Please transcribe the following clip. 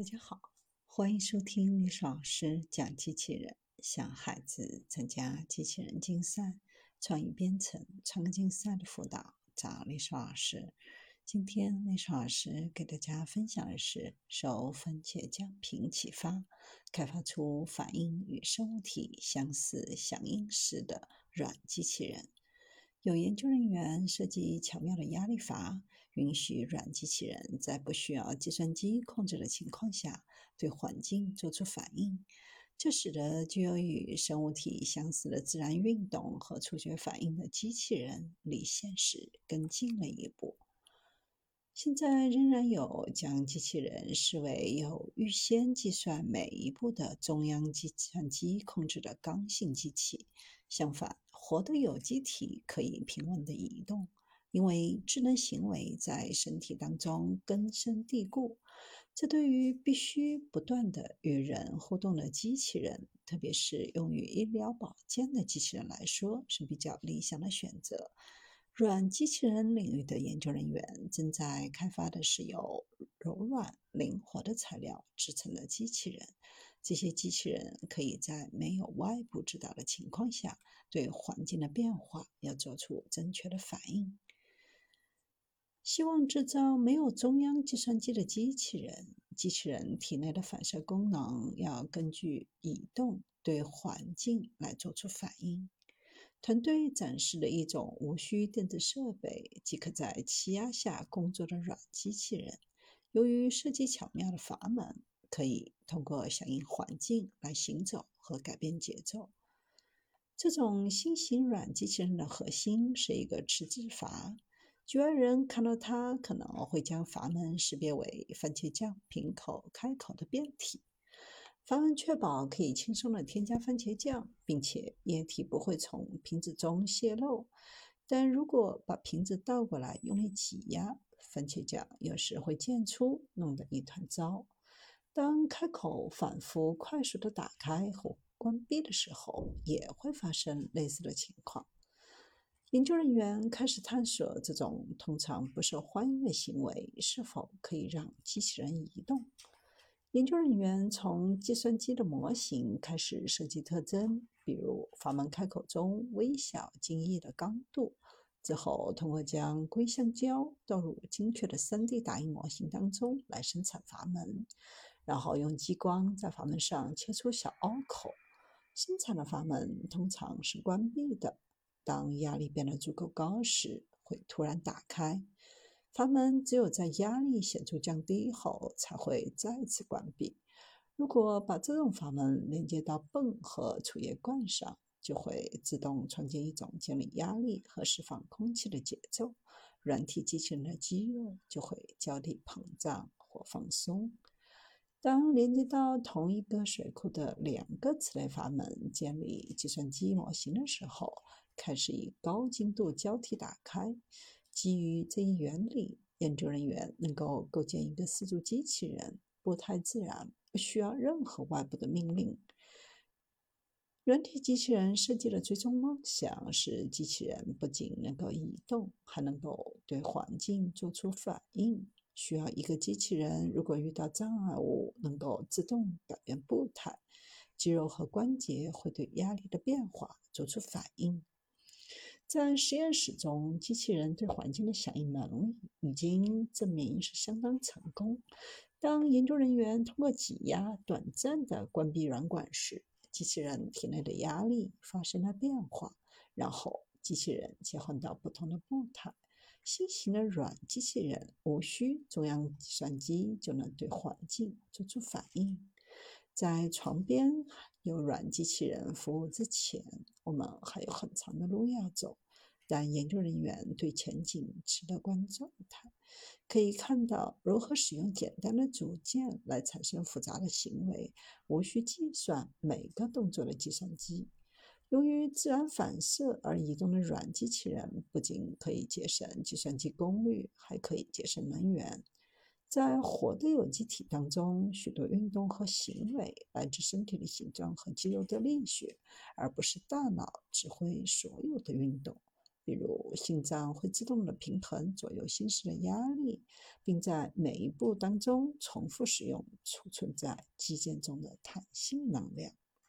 大家好，欢迎收听历史老师讲机器人，向孩子参加机器人竞赛、创意编程、创客竞赛的辅导，找历史老师。今天历史老师给大家分享的是受番茄酱评启发，开发出反应与生物体相似、响应式的软机器人。有研究人员设计巧妙的压力阀。允许软机器人在不需要计算机控制的情况下对环境做出反应，这使得具有与生物体相似的自然运动和触觉反应的机器人离现实更近了一步。现在仍然有将机器人视为有预先计算每一步的中央计算机控制的刚性机器。相反，活的有机体可以平稳地移动。因为智能行为在身体当中根深蒂固，这对于必须不断的与人互动的机器人，特别是用于医疗保健的机器人来说是比较理想的选择。软机器人领域的研究人员正在开发的是由柔软、灵活的材料制成的机器人，这些机器人可以在没有外部指导的情况下，对环境的变化要做出正确的反应。希望制造没有中央计算机的机器人。机器人体内的反射功能要根据移动对环境来做出反应。团队展示了一种无需电子设备即可在气压下工作的软机器人。由于设计巧妙的阀门，可以通过响应环境来行走和改变节奏。这种新型软机器人的核心是一个持子阀。局外人看到它，可能会将阀门识别为番茄酱瓶口开口的变体。阀门确保可以轻松地添加番茄酱，并且液体不会从瓶子中泄漏。但如果把瓶子倒过来用力挤压，番茄酱有时会溅出，弄得一团糟。当开口反复快速地打开或关闭的时候，也会发生类似的情况。研究人员开始探索这种通常不受欢迎的行为是否可以让机器人移动。研究人员从计算机的模型开始设计特征，比如阀门开口中微小精益的刚度。之后，通过将硅橡胶倒入精确的 3D 打印模型当中来生产阀门，然后用激光在阀门上切出小凹口。生产的阀门通常是关闭的。当压力变得足够高时，会突然打开。阀门只有在压力显著降低后才会再次关闭。如果把这种阀门连接到泵和储液罐上，就会自动创建一种建立压力和释放空气的节奏。软体机器人的肌肉就会交替膨胀或放松。当连接到同一个水库的两个此类阀门建立计算机模型的时候，开始以高精度交替打开。基于这一原理，研究人员能够构建一个四足机器人，步态自然，不需要任何外部的命令。软体机器人设计的最终梦想是，机器人不仅能够移动，还能够对环境做出反应。需要一个机器人，如果遇到障碍物，能够自动改变步态，肌肉和关节会对压力的变化做出反应。在实验室中，机器人对环境的响应能力已经证明是相当成功。当研究人员通过挤压短暂的关闭软管时，机器人体内的压力发生了变化，然后机器人切换到不同的步态。新型的软机器人无需中央计算机就能对环境做出反应。在床边有软机器人服务之前，我们还有很长的路要走。但研究人员对前景持乐观状态，可以看到如何使用简单的组件来产生复杂的行为，无需计算每个动作的计算机。由于自然反射而移动的软机器人，不仅可以节省计算机功率，还可以节省能源。在活的有机体当中许多运动和行为来自身体的形状和肌肉的力学而不是大脑指挥所有的运动。比如心脏会自动的平衡左右心室的压力并在每一步当中重复使用储存在肌腱中的弹性能量。